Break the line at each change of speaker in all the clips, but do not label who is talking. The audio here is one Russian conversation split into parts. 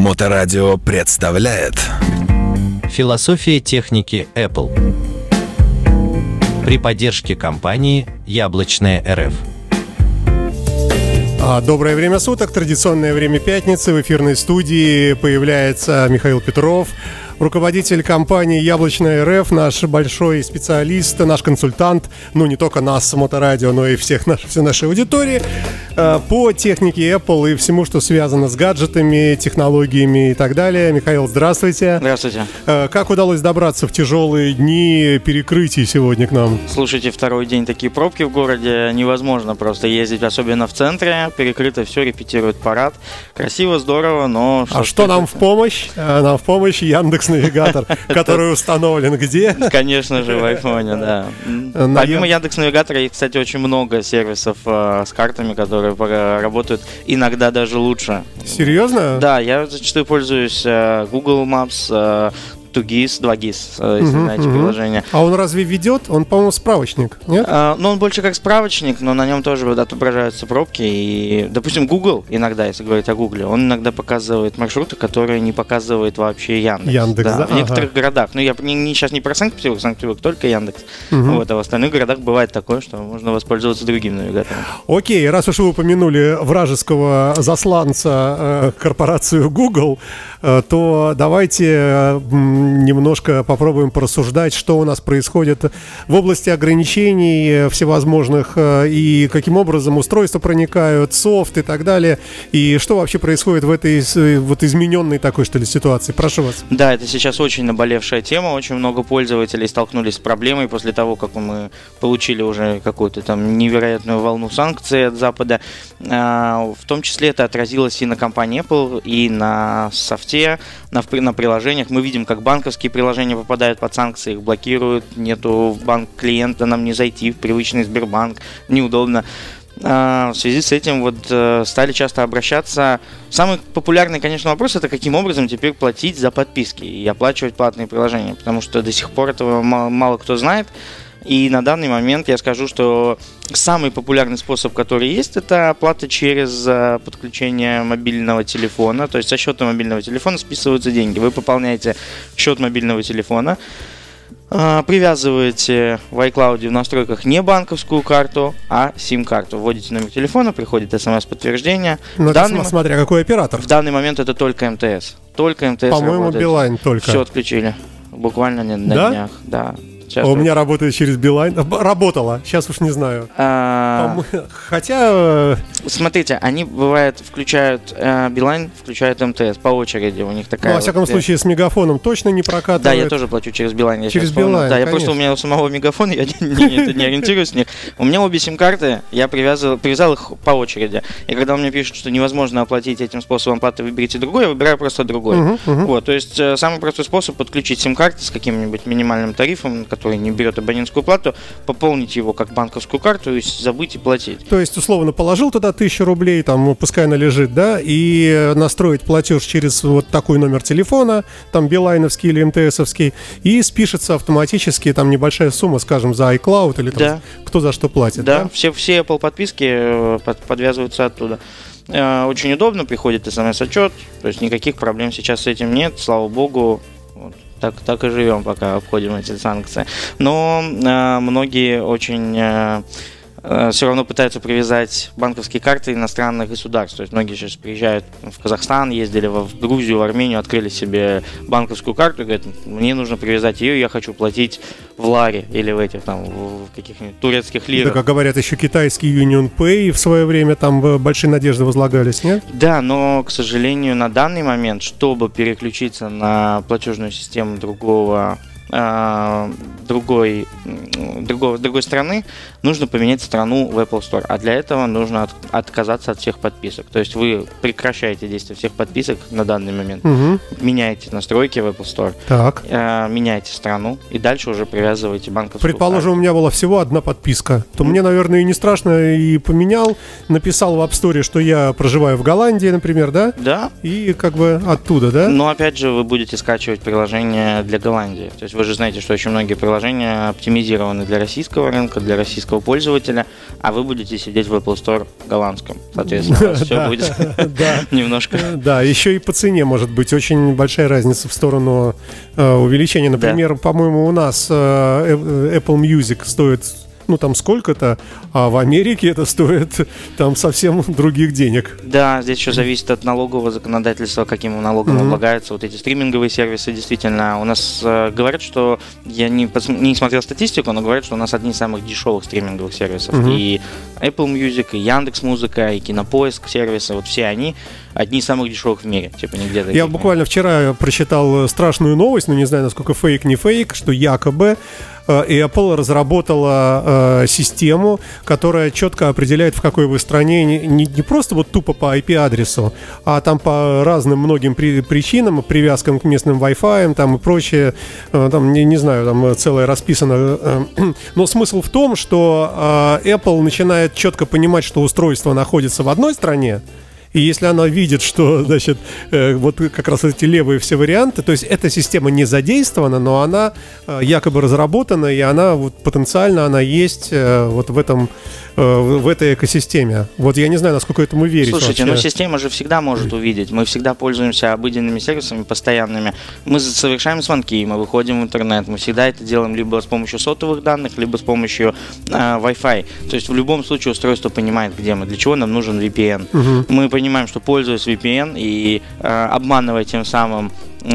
Моторадио представляет
Философия техники Apple при поддержке компании «Яблочная РФ».
А, Доброе время суток, традиционное время пятницы. В эфирной студии появляется Михаил Петров, руководитель компании «Яблочная РФ», наш большой специалист, наш консультант, ну не только нас с Моторадио, но и всех наш, всей нашей аудитории э, по технике Apple и всему, что связано с гаджетами, технологиями и так далее. Михаил, здравствуйте.
Здравствуйте.
Э, Как удалось добраться в тяжелые дни перекрытий сегодня к нам?
Слушайте, второй день такие пробки в городе. Невозможно просто ездить, особенно в центре. Перекрыто все, репетирует парад. Красиво, здорово, но...
А что нам в помощь? Э, Нам в помощь Яндекс Навигатор, который установлен где?
Конечно же, в айфоне, да.
На
Помимо
Ян-
Яндекс Навигатора есть, кстати, очень много сервисов э, с картами, которые работают иногда даже лучше.
Серьезно?
Да, я зачастую пользуюсь э, Google Maps, э, 2GIS, 2GIS, э, если
Мгм,
знаете
мгм.
приложение.
А он разве ведет? Он, по-моему, справочник, нет?
А, ну, он больше как справочник, но на нем тоже отображаются пробки. И, допустим, Google иногда, если говорить о Google, он иногда показывает маршруты, которые не показывает вообще Яндекс.
Яндекс, да?
В некоторых
Ага.
городах. Ну, я не, не- сейчас не про Санкт-Петербург, Санкт-Петербург только Яндекс.
Мгм.
Вот, а в остальных городах бывает такое, что можно воспользоваться другим навигатором.
Окей, раз уж вы упомянули вражеского засланца э, корпорацию Google, э, то давайте немножко попробуем порассуждать, что у нас происходит в области ограничений всевозможных э, и каким образом устройства проникают, софт и так далее, и что вообще происходит в этой вот измененной такой, что ли, ситуации. Прошу вас.
Да, это сейчас очень наболевшая тема. Очень много пользователей столкнулись с проблемой после того, как мы получили уже какую-то там невероятную волну санкций от Запада. А, В том числе это отразилось и на компании Apple, и на софте, на, на приложениях. Мы видим, как банковские приложения попадают под санкции, их блокируют, нету в банк клиента, нам не зайти в привычный Сбербанк, неудобно. А, В связи с этим вот э, стали часто обращаться. Самый популярный, конечно, вопрос это каким образом теперь платить за подписки и оплачивать платные приложения, потому что до сих пор этого ма- мало кто знает. И на данный момент я скажу, что самый популярный способ, который есть, это оплата через э, подключение мобильного телефона. То есть со счета мобильного телефона списываются деньги. Вы пополняете счет мобильного телефона, а, Привязываете в iCloud в настройках не банковскую карту, а сим-карту. Вводите номер телефона, приходит смс-подтверждение.
Ну,
В
это
данный,
см-
мо-
смотря какой оператор.
в данный момент это только МТС. Только МТС
По-моему. Билайн только.
Все отключили. Буквально на
Да?
днях. Да. Сейчас
А у меня работает через Билайн. Работала, сейчас уж не знаю.
А,
Хотя э,
Смотрите, они бывает включают э, Билайн, включают МТС по очереди. У них такая.
Ну, во всяком
э,
случае, с мегафоном точно не прокатывает.
Да, я тоже плачу через Билайн.
Через. Билайн,
Да, я просто у меня у самого мегафона, я не, ориентируюсь в них. У меня обе сим-карты, я привязал, их по очереди. И когда мне пишут, что невозможно оплатить этим способом оплаты, выберите другой, я выбираю просто другой. Вот, то есть самый простой способ подключить сим-карты с каким-нибудь минимальным тарифом, который не берет абонентскую плату, пополнить его как банковскую карту и забыть и платить.
То есть, условно, положил туда тысячу рублей, там, пускай она лежит, да, и настроить платеж через вот такой номер телефона, там, билайновский или МТСовский, и спишется автоматически, там, небольшая сумма, скажем, за iCloud или там,
Да.
кто за что платит,
Да, все, все Apple подписки э, под- подвязываются оттуда. Э, Очень удобно, приходит смс-отчет, то есть никаких проблем сейчас с этим нет, слава богу. Так, так и живем, пока обходим эти санкции. Но э, многие очень все равно пытаются привязать банковские карты иностранных государств. То есть многие сейчас приезжают в Казахстан, ездили в Грузию, в Армению, открыли себе банковскую карту и говорят, мне нужно привязать ее, я хочу платить в ларе или в этих там в каких-нибудь турецких
Да,
лирах.
как говорят, еще китайский Union Pay в свое время там э, большие надежды возлагались, нет?
Да, но, к сожалению, на данный момент, чтобы переключиться на платежную систему другого другой, м, другого, другой страны, нужно поменять страну в Apple Store. А для этого нужно от- отказаться от всех подписок. То есть вы прекращаете действие всех подписок на данный момент,
Угу.
меняете настройки в Apple Store,
Так.
э, меняете страну и дальше уже привязываете банковскую
Предположим, у меня была всего одна подписка, то мне, наверное, и не страшно, и поменял, написал в App Store, что я проживаю в Голландии, например, да?
карту. Да,
И как бы оттуда, да?
Но опять же вы будете скачивать приложение для Голландии. То есть вы же знаете, что очень многие приложения оптимизированы для российского рынка, для российского пользователя, а вы будете сидеть в Apple Store голландском. Соответственно, все будет немножко...
Да, еще и по цене может быть очень большая разница в сторону э, увеличения. Например, по-моему, у нас э, Apple Music стоит ну там сколько-то, а в Америке это стоит там совсем других денег.
Да, здесь еще зависит от налогового законодательства, каким налогом mm-hmm. облагаются вот эти стриминговые сервисы. Действительно, у нас э, говорят, что я не, не смотрел статистику, но говорят, что у нас одни из самых дешевых стриминговых сервисов. Mm-hmm. И Apple Music, и Яндекс Музыка, и Кинопоиск сервисы, вот все они одни из самых дешевых в мире. Типа нигде
Я буквально вчера прочитал страшную новость, но не знаю, насколько фейк, не фейк, что якобы Э, Apple разработала э, систему, которая четко определяет, в какой вы стране, не, не просто вот тупо по IP-адресу, а там по разным многим при, причинам, привязкам к местным Wi-Fi там и прочее, э, там, не, не знаю, там целое расписано. Э, но смысл в том, что э, Apple начинает четко понимать, что устройство находится в одной стране, и если она видит, что, значит, э, вот как раз эти левые все варианты, то есть эта система не задействована, но она э, якобы разработана, и она вот потенциально она есть э, вот в этом в этой экосистеме. Вот я не знаю, насколько этому верить.
Слушайте, вообще. ну система же всегда может увидеть. Мы всегда пользуемся обыденными сервисами постоянными. Мы совершаем звонки, мы выходим в интернет. Мы всегда это делаем либо с помощью сотовых данных, либо с помощью э, Wi-Fi. То есть в любом случае устройство понимает, где мы, для чего нам нужен VPN. Угу. Мы понимаем, что пользуясь VPN и э, обманывая тем самым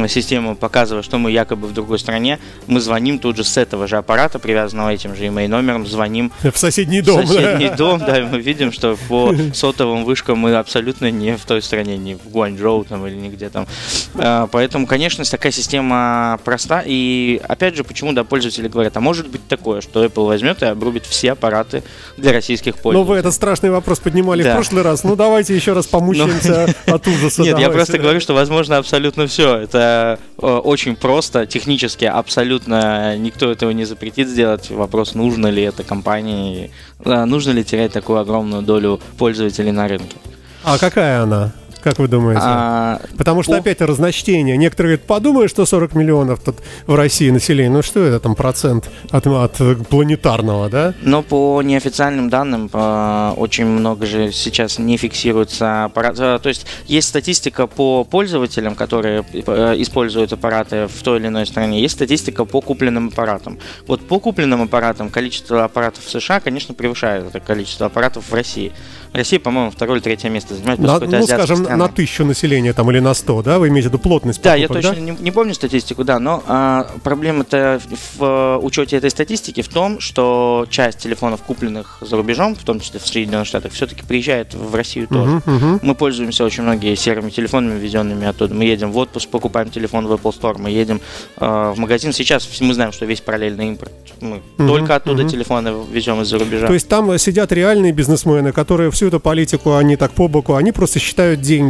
систему, показывая, что мы якобы в другой стране, мы звоним тут же с этого же аппарата, привязанного этим же email номером, звоним
в соседний дом.
В соседний дом, да, и мы видим, что по сотовым вышкам мы абсолютно не в той стране, не в Гуанчжоу там или нигде там. А, поэтому, конечно, такая система проста. И опять же, почему да, пользователи говорят, а может быть такое, что Apple возьмет и обрубит все аппараты для российских пользователей.
Ну, вы этот страшный вопрос поднимали да. в прошлый раз. Ну, давайте еще раз помучаемся ну, от ужаса.
Нет, я просто говорю, что возможно абсолютно все. Это это э, очень просто, технически абсолютно никто этого не запретит сделать. Вопрос, нужно ли это компании, э, нужно ли терять такую огромную долю пользователей на рынке.
А какая она? Как вы думаете? А, Потому что по... опять разночтение. Некоторые говорят, подумают, что 40 миллионов тут в России населения. Ну что это там процент от, от планетарного, да?
Но по неофициальным данным по, очень много же сейчас не фиксируется аппарат. Э, то есть есть статистика по пользователям, которые э, используют аппараты в той или иной стране. Есть статистика по купленным аппаратам. Вот по купленным аппаратам количество аппаратов в США, конечно, превышает это количество аппаратов в России. Россия, по-моему, второе или третье место занимает.
Ну, скажем, страна. На тысячу населения там или на сто, да? Вы имеете в виду плотность
Да, покупок, я точно да? не, не помню статистику, да, но а, проблема-то в, в учете этой статистики в том, что часть телефонов, купленных за рубежом, в том числе в Соединенных Штатах, все-таки приезжает в Россию тоже. Uh-huh, uh-huh. Мы пользуемся очень многие серыми телефонами, ввезенными оттуда. Мы едем в отпуск, покупаем телефон в Apple Store, мы едем э, в магазин. Сейчас мы знаем, что весь параллельный импорт. Мы uh-huh, только оттуда uh-huh. телефоны везем из-за рубежа.
То есть там сидят реальные бизнесмены, которые всю эту политику, они так по боку, они просто считают деньги.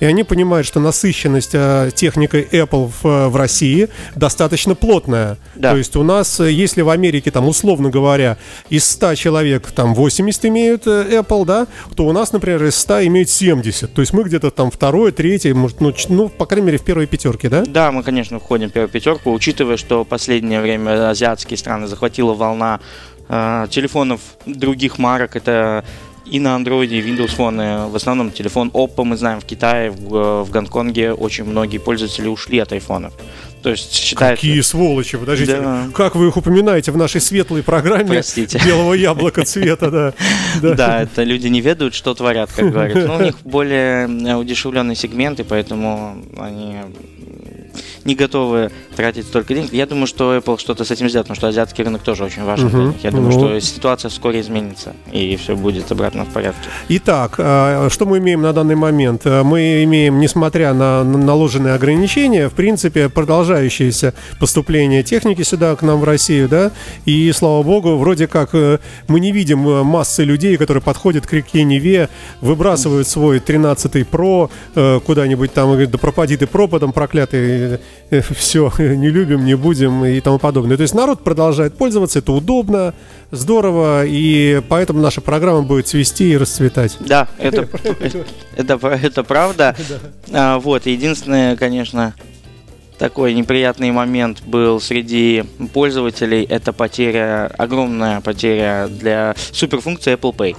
И они понимают, что насыщенность э, техникой Apple в, в России достаточно плотная. Да. То есть у нас, э, если в Америке, там, условно говоря, из 100 человек там 80 имеют э, Apple, да, то у нас, например, из 100 имеют 70. То есть мы где-то там второе, третье, может, ну, ну, по крайней мере, в первой пятерке, да?
Да, мы, конечно, входим в первую пятерку, учитывая, что последнее время азиатские страны захватила волна телефонов других марок. Это и на Android, и Windows Phone. В основном телефон Oppo, мы знаем, в Китае, в, в Гонконге очень многие пользователи ушли от айфонов. То есть считается...
Какие сволочи, подождите. Да. Как вы их упоминаете в нашей светлой программе
Простите.
белого яблока цвета, да.
Да. да, это люди не ведают, что творят, как говорят. Но у них более удешевленный сегмент, и поэтому они не готовы тратить столько денег. Я думаю, что Apple что-то с этим сделает, потому что азиатский рынок тоже очень важен для них. Я думаю, uh-huh. что ситуация вскоре изменится, и все будет обратно в порядке.
Итак, а, что мы имеем на данный момент? А, мы имеем, несмотря на наложенные ограничения, в принципе, продолжающееся поступление техники сюда, к нам в Россию, да, и, слава богу, вроде как э, мы не видим э, массы людей, которые подходят к реке Неве, выбрасывают свой 13 Pro э, куда-нибудь там, и говорят, да пропади ты пропадом, проклятый все, не любим, не будем и тому подобное. То есть народ продолжает пользоваться, это удобно, здорово, и поэтому наша программа будет свести и расцветать.
Да, это, это, это, правда. А, вот, единственное, конечно, такой неприятный момент был среди пользователей. Это потеря, огромная потеря для суперфункции Apple Pay.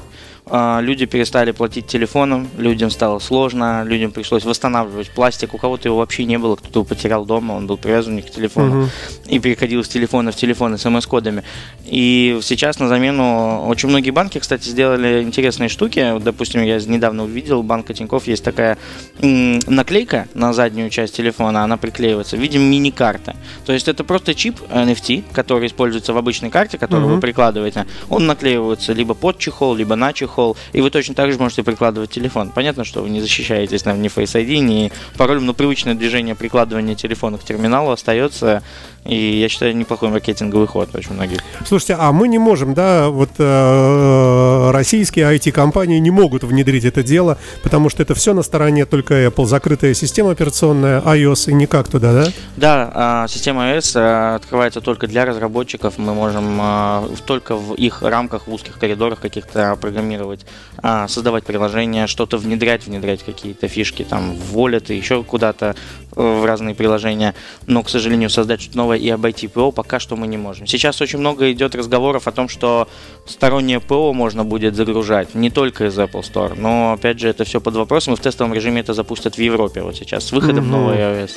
А, люди перестали платить телефоном, людям стало сложно, людям пришлось восстанавливать пластик. У кого-то его вообще не было, кто-то его потерял дома, он был привязан к телефону угу. и переходил с телефона в телефон смс-кодами. И сейчас на замену очень многие банки, кстати, сделали интересные штуки. Допустим, я недавно увидел, банка Тинькофф есть такая наклейка на заднюю часть телефона, она приклеивается в виде мини-карты. То есть это просто чип NFT, который используется в обычной карте, которую угу. вы прикладываете. Он наклеивается либо под чехол, либо на чехол чехол, и вы точно так же можете прикладывать телефон. Понятно, что вы не защищаетесь там ни Face ID, ни паролем, но привычное движение прикладывания телефона к терминалу остается, и я считаю, неплохой маркетинговый ход очень многих.
Слушайте, а мы не можем, да, вот э, российские IT-компании не могут внедрить это дело, потому что это все на стороне только Apple, закрытая система операционная, iOS и никак туда, да?
Да, э, система iOS э, открывается только для разработчиков, мы можем э, только в их рамках, в узких коридорах каких-то программировать, э, создавать приложения, что-то внедрять, внедрять какие-то фишки там в Wallet и еще куда-то в разные приложения, но, к сожалению, создать что-то новое и обойти ПО пока что мы не можем. Сейчас очень много идет разговоров о том, что стороннее ПО можно будет загружать не только из Apple Store, но, опять же, это все под вопросом, и в тестовом режиме это запустят в Европе вот сейчас с выходом mm-hmm. новой iOS.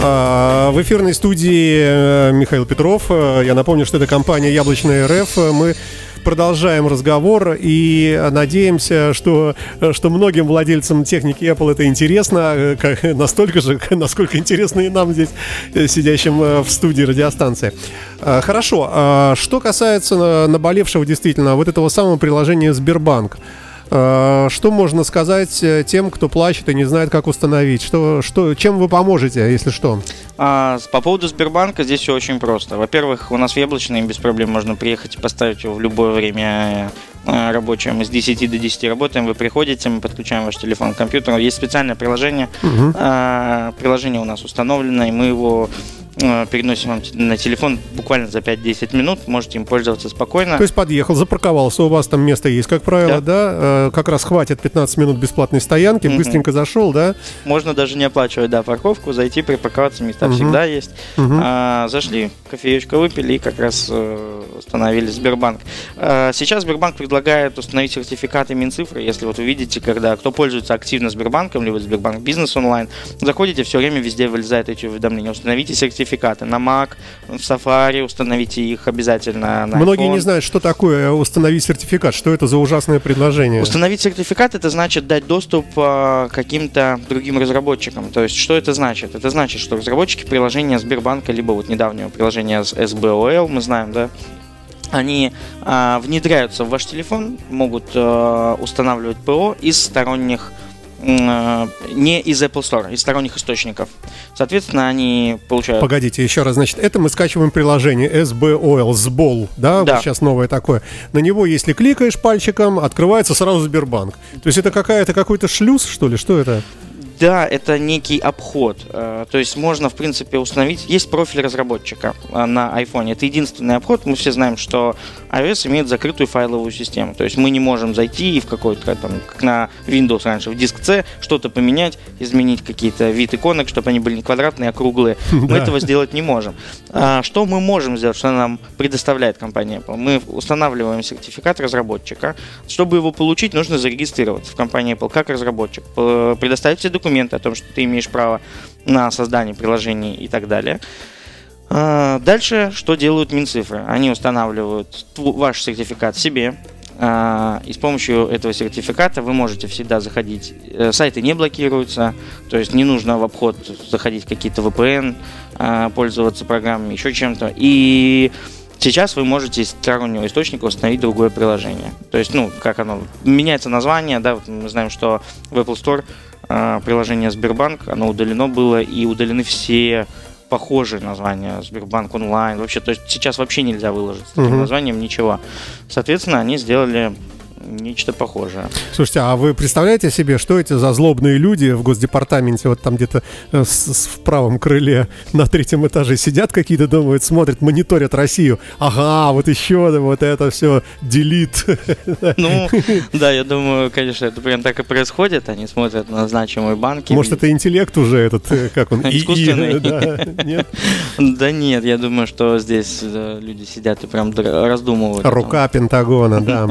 А, в эфирной студии э, Михаил Петров. Э, я напомню, что это компания Яблочная РФ. Мы продолжаем разговор и надеемся, что, что многим владельцам техники Apple это интересно, как, настолько же, насколько интересно и нам здесь, э, сидящим э, в студии радиостанции. Хорошо, а что касается наболевшего действительно вот этого самого приложения Сбербанк. А, что можно сказать э, тем, кто плачет и не знает, как установить? Что, что, чем вы поможете, если что?
А, по поводу Сбербанка здесь все очень просто. Во-первых, у нас в Яблочной без проблем можно приехать и поставить его в любое время э, рабочее. Мы с 10 до 10 работаем, вы приходите, мы подключаем ваш телефон к компьютеру. Есть специальное приложение. Угу. А, приложение у нас установлено, и мы его Э, переносим вам на телефон буквально за 5-10 минут, можете им пользоваться спокойно.
То есть подъехал, запарковался, у вас там место есть, как правило, да? да? Э, как раз хватит 15 минут бесплатной стоянки, угу. быстренько зашел, да?
Можно даже не оплачивать, да, парковку, зайти, припарковаться, места угу. всегда есть. Угу. А, зашли, кофеечка выпили и как раз э, установили Сбербанк. А, сейчас Сбербанк предлагает установить сертификаты Минцифры, если вот увидите, когда кто пользуется активно Сбербанком, либо Сбербанк Бизнес онлайн, заходите, все время везде вылезают эти уведомления, установите сертификат сертификаты на Mac, в Safari, установите их обязательно на
Многие iPhone. не знают, что такое установить сертификат, что это за ужасное предложение.
Установить сертификат это значит дать доступ э, каким-то другим разработчикам. То есть, что это значит? Это значит, что разработчики приложения Сбербанка, либо вот недавнего приложения SBOL, мы знаем, да, они э, внедряются в ваш телефон, могут э, устанавливать ПО из сторонних Э, не из Apple Store, из сторонних источников. Соответственно, они получают...
Погодите, еще раз, значит, это мы скачиваем приложение SBOL, SBOL, да, да. Вот сейчас новое такое. На него, если кликаешь пальчиком, открывается сразу Сбербанк. То есть это какая-то какой-то шлюз, что ли, что это?
Да, это некий обход. Э, то есть можно, в принципе, установить... Есть профиль разработчика э, на iPhone. Это единственный обход. Мы все знаем, что iOS имеет закрытую файловую систему. То есть мы не можем зайти и в какой-то, там, как на Windows раньше, в диск C, что-то поменять, изменить какие-то вид иконок, чтобы они были не квадратные, а круглые. Мы этого сделать не можем. А что мы можем сделать, что нам предоставляет компания Apple? Мы устанавливаем сертификат разработчика. Чтобы его получить, нужно зарегистрироваться в компании Apple как разработчик. Предоставить все документы документы о том, что ты имеешь право на создание приложений и так далее. А, дальше, что делают Минцифры? Они устанавливают ваш сертификат себе, а, и с помощью этого сертификата вы можете всегда заходить. Э, сайты не блокируются, то есть не нужно в обход заходить какие-то VPN, а, пользоваться программами, еще чем-то. И Сейчас вы можете из стороннего источника установить другое приложение. То есть, ну, как оно, меняется название, да, мы знаем, что в Apple Store приложение Сбербанк, оно удалено было, и удалены все похожие названия Сбербанк онлайн. Вообще, то есть сейчас вообще нельзя выложить с таким uh-huh. названием ничего. Соответственно, они сделали нечто похожее.
Слушайте, а вы представляете себе, что эти за злобные люди в Госдепартаменте, вот там где-то э, в правом крыле на третьем этаже сидят какие-то, думают, смотрят, мониторят Россию. Ага, вот еще вот это все делит.
Ну, да, я думаю, конечно, это прям так и происходит. Они смотрят на значимые банки.
Может, это интеллект уже этот, э, как он?
Искусственный.
да, Нет?
Я думаю, что здесь э, люди сидят и прям раздумывают.
Рука Пентагона, да.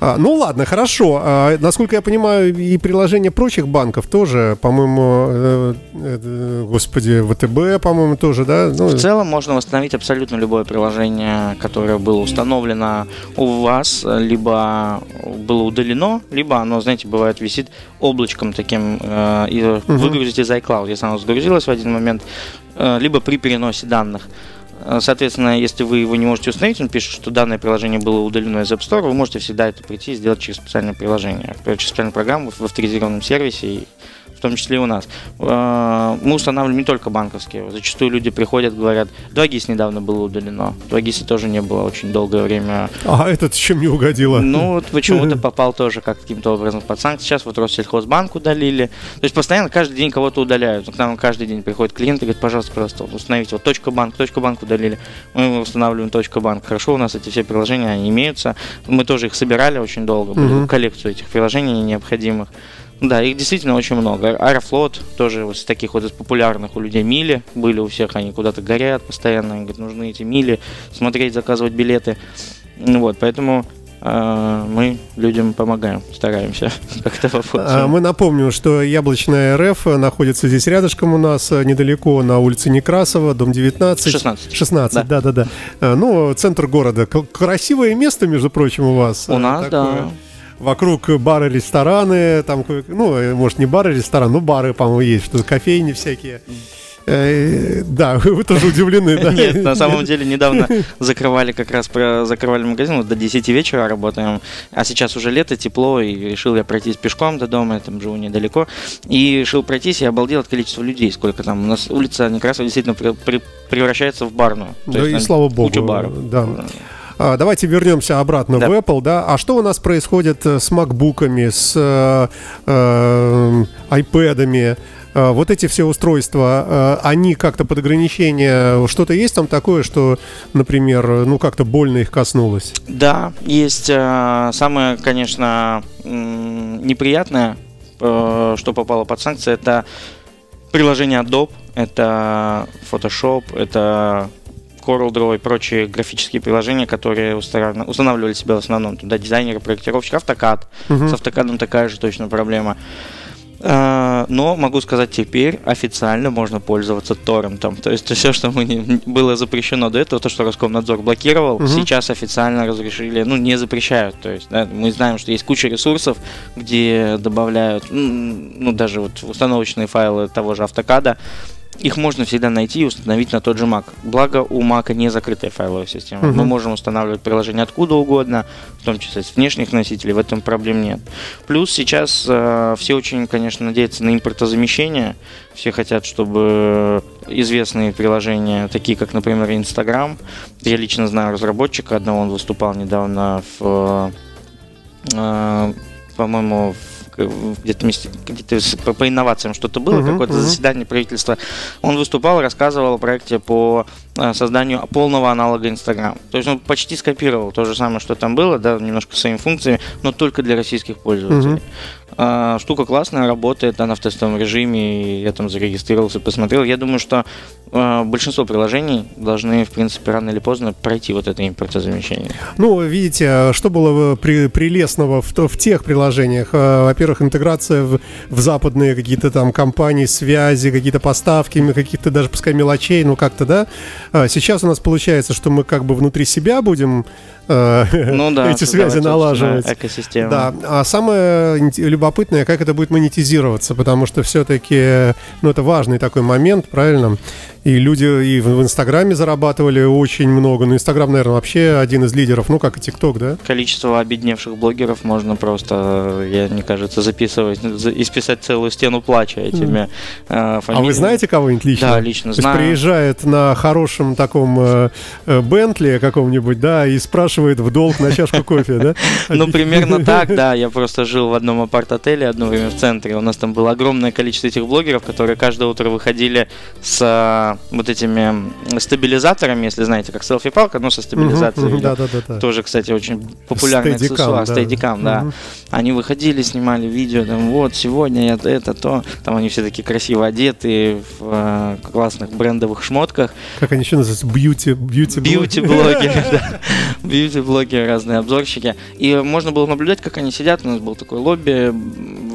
Ну ладно, хорошо. А, насколько я понимаю, и приложения прочих банков тоже, по-моему, э, э, господи, ВТБ, по-моему, тоже, да? Ну,
В целом можно восстановить абсолютно любое приложение, которое было установлено у вас, либо было удалено, либо оно, знаете, бывает висит облачком таким, э, и выгрузить из iCloud, если оно загрузилось в один момент, э, либо при переносе данных. Э, Соответственно, если вы его не можете установить, он пишет, что данное приложение было удалено из App Store, вы можете всегда это прийти и сделать через специальное приложение, через специальную программу в авторизированном сервисе, том числе и у нас. Э, Мы устанавливаем не только банковские. Зачастую люди приходят, говорят, 2GIS недавно было удалено. 2GIS тоже не было очень долгое время.
А этот чем не угодило?
Ну, вот почему-то попал тоже как каким-то образом под санкции. Сейчас вот Россельхозбанк удалили. То есть постоянно каждый день кого-то удаляют. К нам каждый день приходит клиент и говорит, пожалуйста, просто установите вот точка банк, точка банк удалили. Мы устанавливаем точка банк. Хорошо, у нас эти все приложения, они имеются. Мы тоже их собирали очень долго,
Мгм.
коллекцию этих приложений необходимых. Да, их действительно очень много. Аэрофлот тоже вот из таких вот из популярных у людей мили были у всех, они куда-то горят постоянно, они говорят, нужны эти мили, смотреть, заказывать билеты. Ну Вот, поэтому э, мы людям помогаем, стараемся как-то
А. Мы напомним, что Яблочная РФ находится здесь рядышком у нас, э, недалеко на улице Некрасова, дом 19.
16.
16, да, да, да. Э, Ну, центр города. Красивое место, между прочим, у вас.
У нас, да.
Вокруг бары, рестораны, там, ну, э, может, не бары, рестораны, но бары, по-моему, есть, что кофейни всякие. Э, Да, вы тоже удивлены, да?
Нет, на самом деле недавно закрывали как раз про закрывали магазин, вот до 10 вечера работаем, а сейчас уже лето, тепло, и решил я пройтись пешком до дома, я там живу недалеко, и решил пройтись, и обалдел от количества людей, сколько там. У нас улица Некрасова действительно превращается в барную.
Да и слава богу,
Куча баров.
да. А, Давайте вернемся обратно
Да.
в Apple, да. А что у нас происходит э, с макбуками, с э, э, айпэдами? Э, Вот эти все устройства, э, они как-то под ограничение, что-то есть там такое, что, например, ну как-то больно их коснулось?
Да, есть э, самое, конечно, неприятное, э, что попало под санкции, это приложение Adobe, это Photoshop, это CorelDRAW и прочие графические приложения, которые устанавливали себя в основном туда дизайнеры, проектировщики, AutoCAD.
Мгм.
С автокадом такая же точно проблема. А, Но могу сказать, теперь официально можно пользоваться торрентом. То есть все, что мы не- было запрещено до этого, то, что Роскомнадзор блокировал,
Мгм.
сейчас официально разрешили, ну, не запрещают. То есть да, мы знаем, что есть куча ресурсов, где добавляют, ну, даже вот установочные файлы того же автокада, их можно всегда найти и установить на тот же Mac. Благо у Mac не закрытая файловая система.
Мгм.
Мы можем устанавливать приложение откуда угодно, в том числе с внешних носителей, в этом проблем нет. Плюс сейчас э, все очень, конечно, надеются на импортозамещение. Все хотят, чтобы известные приложения, такие как, например, Instagram, я лично знаю разработчика одного, он выступал недавно в, э, по-моему, где-то, вместе- где-то по, по инновациям что-то было,
Мгм,
какое-то
мгм.
заседание правительства. Он выступал, рассказывал о проекте по созданию полного аналога Instagram. То есть он почти скопировал то же самое, что там было, да, немножко своими функциями, но только для российских пользователей. А, штука классная, работает, она в тестовом режиме, я там зарегистрировался, посмотрел. Я думаю, что э, большинство приложений должны, в принципе, рано или поздно пройти вот это импортозамещение.
Ну, видите, что было э, при- прелестного в, в тех приложениях? Э, Во-первых, интеграция в, в западные какие-то там компании, связи, какие-то поставки, каких-то даже, пускай, мелочей, ну как-то, да? А Сейчас у нас получается, что мы как бы внутри себя будем э,
Ну да,
эти связи налаживать.
Экосистему.
Да, а самое любопытное, как это будет монетизироваться, потому что все-таки, ну, это важный такой момент, правильно? И люди и в Инстаграме зарабатывали очень много. Ну, Инстаграм, наверное, вообще один из лидеров, ну, как и ТикТок, да?
Количество обедневших блогеров можно просто, я, мне кажется, записывать, за- исписать целую стену плача этими э,
А
фамилиями.
вы знаете кого-нибудь лично?
Да, лично
То есть
знаю.
приезжает на хорошем таком э, э, Бентли каком-нибудь, да, и спрашивает в долг на чашку кофе, да?
Ну, примерно так, да. Я просто жил в одном апарт-отеле одно время в центре. У нас там было огромное количество этих блогеров, которые каждое утро выходили с а, вот этими стабилизаторами, если знаете, как селфи-палка, но со стабилизацией.
Да, да, да.
Тоже, кстати, очень популярный аксессуар, стейдикам, да. Они выходили, снимали видео, там, вот, сегодня я это, то. Там они все такие красиво одеты, в э, классных брендовых шмотках.
Как они еще называются? Бьюти, бьюти,
Бьюти-блогеры, да. Бьюти-блогеры, разные обзорщики. И можно было наблюдать, как они сидят. У нас был такой лобби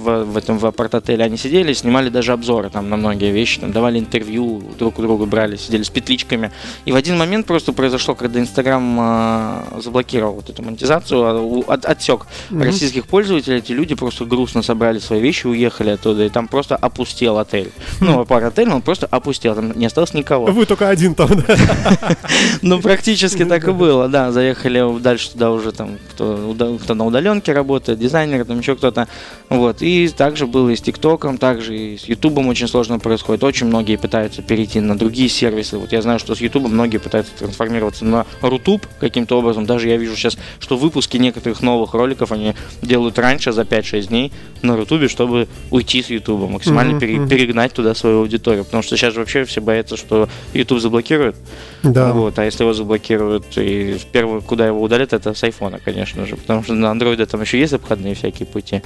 в, в этом в апарт-отеле. Они сидели, снимали даже обзоры там на многие вещи, там давали интервью, друг у друга брали, сидели с петличками. И в один момент просто произошло, когда Инстаграм а, заблокировал вот эту монетизацию, а, от- отсек
Мгм.
российских пользователей, эти люди просто грустно собрали свои вещи, уехали оттуда, и там просто опустел отель. Ну, апарт-отель, он просто опустел, там не осталось никого.
Вы только один там, да?
Ну, практически так и было, да. Заехали дальше туда уже там, кто, на удаленке работает, дизайнеры, там еще кто-то. Вот. И также было и с ТикТоком, также и с Ютубом очень сложно происходит. Очень многие пытаются перейти на другие сервисы. Вот я знаю, что с Ютубом многие пытаются трансформироваться на Рутуб каким-то образом. Даже я вижу сейчас, что выпуски некоторых новых роликов они делают раньше, за 5-6 дней на Рутубе, чтобы уйти с Ютуба, максимально
мгм.
перегнать туда свою аудиторию. Потому что сейчас же вообще все боятся, что Ютуб заблокирует.
Да.
Вот, а если его заблокируют, и в первую, куда его удалят, это с айфона, конечно же. Потому что на андроиде там еще есть обходные всякие пути,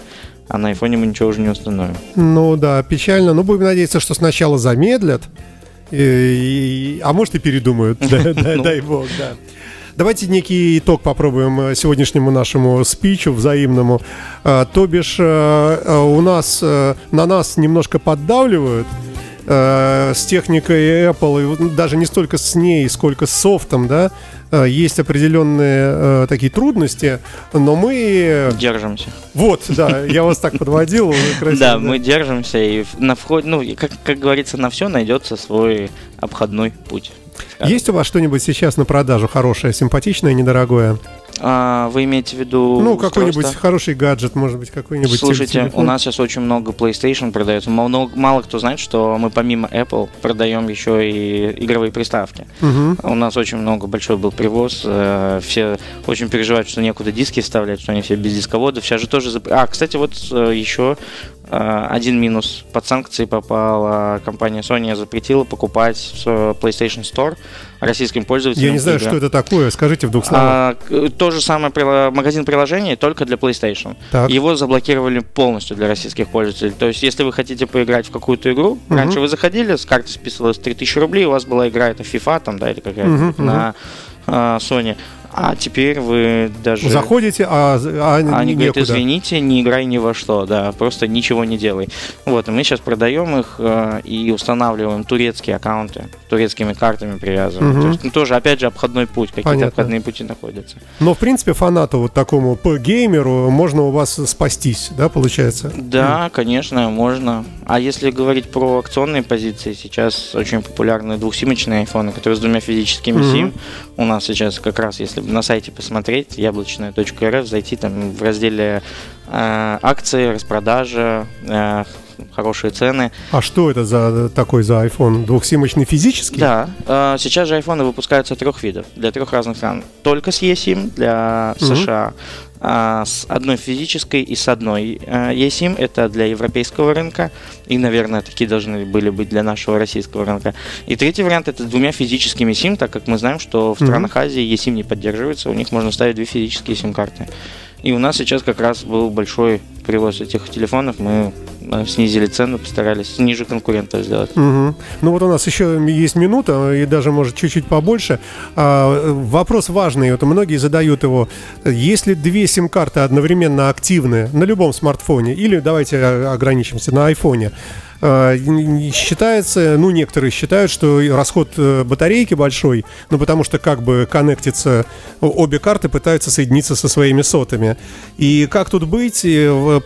а на айфоне мы ничего уже не установим.
Ну да, печально. Но будем надеяться, что сначала замедлят, и- и- а может и передумают.
Ну.
Дай бог, да. Давайте некий итог попробуем сегодняшнему нашему спичу взаимному. А, То бишь, э, у нас, э, на нас немножко поддавливают э, с техникой Apple, и даже не столько с ней, сколько с софтом, да, есть определенные э, такие трудности, но мы...
Держимся.
Вот, да, я вас так подводил.
да, мы держимся, и на входе, ну, как, говорится, на все найдется свой обходной путь.
Есть у вас что-нибудь сейчас на продажу хорошее, симпатичное, недорогое?
А, вы имеете в виду
Ну, какой-нибудь хороший гаджет, может быть, какой-нибудь
Слушайте,
телефон?
у нас сейчас очень много PlayStation продается. Мало, мало кто знает, что мы помимо Apple продаем еще и игровые приставки.
Мгм.
У нас очень много, большой был привоз. э, Все очень переживают, что некуда диски вставлять, что они все без дисководов. Сейчас же тоже... зап- А, кстати, вот э, еще э, один минус. Под санкции попала компания Sony, запретила покупать в PlayStation Store российским пользователям
Я не знаю,
игры.
что это такое. Скажите в двух словах.
А, к- то же самое магазин приложений, только для PlayStation.
Так.
Его заблокировали полностью для российских пользователей. То есть, если вы хотите поиграть в какую-то игру,
Мгм.
раньше вы заходили, с карты списывалось 3000 рублей, у вас была игра, это FIFA там, да, или какая-то
Мгм,
на а, Sony. А теперь вы даже...
Заходите, а, а
Они
некуда.
говорят, извините, не играй ни во что, да, просто ничего не делай. Вот, и мы сейчас продаем их э, и устанавливаем турецкие аккаунты, турецкими картами привязываем.
Мгм.
То есть, ну, тоже, опять же, обходной путь, какие-то обходные пути находятся.
Но, в принципе, фанату вот такому по геймеру можно у вас спастись, да, получается?
Да, конечно, можно. А если говорить про акционные позиции, сейчас очень популярны двухсимочные айфоны, которые с двумя физическими
Мгм.
сим. У нас сейчас как раз, если на сайте посмотреть, яблочная.рф, зайти там в разделе э, акции, распродажа, э, хорошие цены.
А что это за такой за iPhone? Двухсимочный физический?
Да, э, сейчас же айфоны выпускаются трех видов, для трех разных стран. Только с eSIM для
Мгм.
США, а, с одной физической и с одной э, eSIM. Это для европейского рынка. И, наверное, такие должны были быть для нашего российского рынка. И третий вариант это с двумя физическими SIM, так как мы знаем, что в
Мгм.
странах Азии eSIM не поддерживается, у них можно ставить две физические SIM-карты. И у нас сейчас как раз был большой привоз этих телефонов. Мы снизили цену, постарались ниже конкурентов сделать.
Мгм. Ну вот у нас еще есть минута, и даже, может, чуть-чуть побольше. А, э, вопрос важный, вот многие задают его. Если две сим-карты одновременно активны на любом смартфоне, или давайте э, ограничимся на айфоне, э, н- считается, ну, некоторые считают, что расход э, батарейки большой, ну, потому что как бы коннектиться, о- обе карты пытаются соединиться со своими сотами. И как тут быть,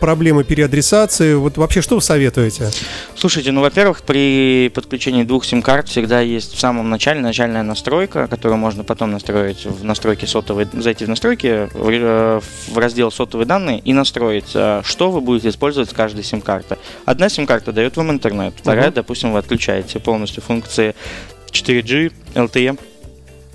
проблемы переадресации, вот вообще что вы советуете?
Слушайте, ну, во-первых, при подключении двух сим-карт всегда есть в самом начале начальная настройка, которую можно потом настроить в настройки сотовой, зайти в настройки, в, э, в раздел сотовые данные и настроить, э, что вы будете использовать с каждой сим-карты. Одна сим-карта дает вам интернет, вторая, uh-huh. допустим, вы отключаете полностью функции 4G, LTE,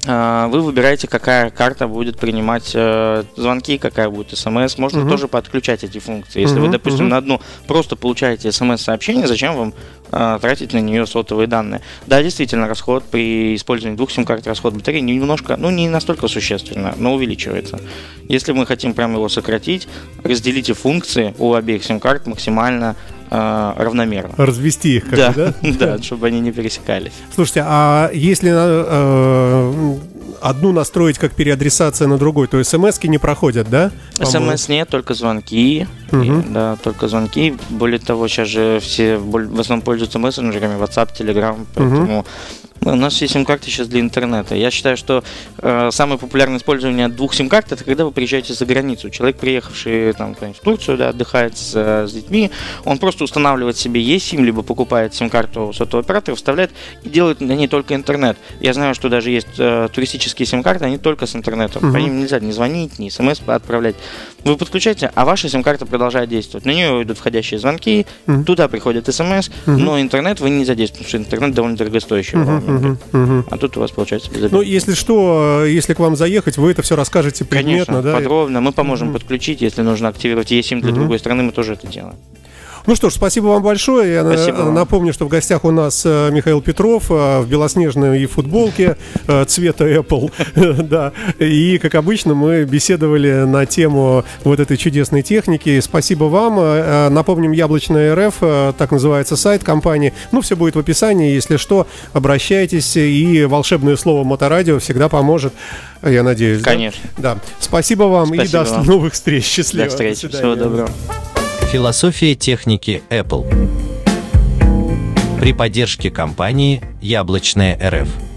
вы выбираете, какая карта будет принимать э, звонки, какая будет смс. Можно угу. тоже подключать эти функции. Если угу, вы, допустим, угу. на одну просто получаете смс-сообщение, зачем вам э, тратить на нее сотовые данные? Да, действительно, расход при использовании двух сим-карт, расход батареи немножко, ну, не настолько существенно, но увеличивается. Если мы хотим прямо его сократить, разделите функции у обеих сим-карт максимально равномерно.
Развести их, как
да,
да?
да, чтобы они не пересекались.
Слушайте, а если э, одну настроить как переадресация на другой, то смс не проходят, да?
СМС нет, только звонки. Угу. И, да, только звонки. Более того, сейчас же все в основном пользуются мессенджерами, WhatsApp, Telegram, поэтому угу. У нас все сим-карты сейчас для интернета. Я считаю, что э, самое популярное использование двух сим-карт это когда вы приезжаете за границу. Человек, приехавший там, в Турцию, да, отдыхает с, с детьми, он просто устанавливает себе eSIM, либо покупает сим-карту сотового оператора, вставляет и делает на ней только интернет. Я знаю, что даже есть э, туристические сим-карты, они только с интернетом. Uh-huh. По ним нельзя ни звонить, ни смс отправлять. Вы подключаете, а ваша сим-карта продолжает действовать. На нее идут входящие звонки, uh-huh. туда приходят смс, uh-huh. но интернет вы не задействуете, потому что интернет довольно дорогостоящий. Uh-huh угу, угу. А тут у вас получается без
Ну, если что, если к вам заехать, вы это все расскажете предметно,
Конечно, да? подробно. Мы поможем угу. подключить, если нужно активировать eSIM для угу. другой страны, мы тоже это делаем.
Ну что ж, спасибо вам большое. Я спасибо вам. напомню, что в гостях у нас э, Михаил Петров э, в белоснежной футболке э, цвета Apple. да. И, как обычно, мы беседовали на тему вот этой чудесной техники. Спасибо вам. Напомним, Яблочная РФ, так называется сайт компании. Ну, все будет в описании. Если что, обращайтесь. И волшебное слово Моторадио всегда поможет. Я надеюсь.
Конечно.
Да. да. Спасибо вам спасибо и до вам. новых встреч. Счастливо.
До встречи. До Всего доброго.
Философия техники Apple. При поддержке компании Яблочная РФ.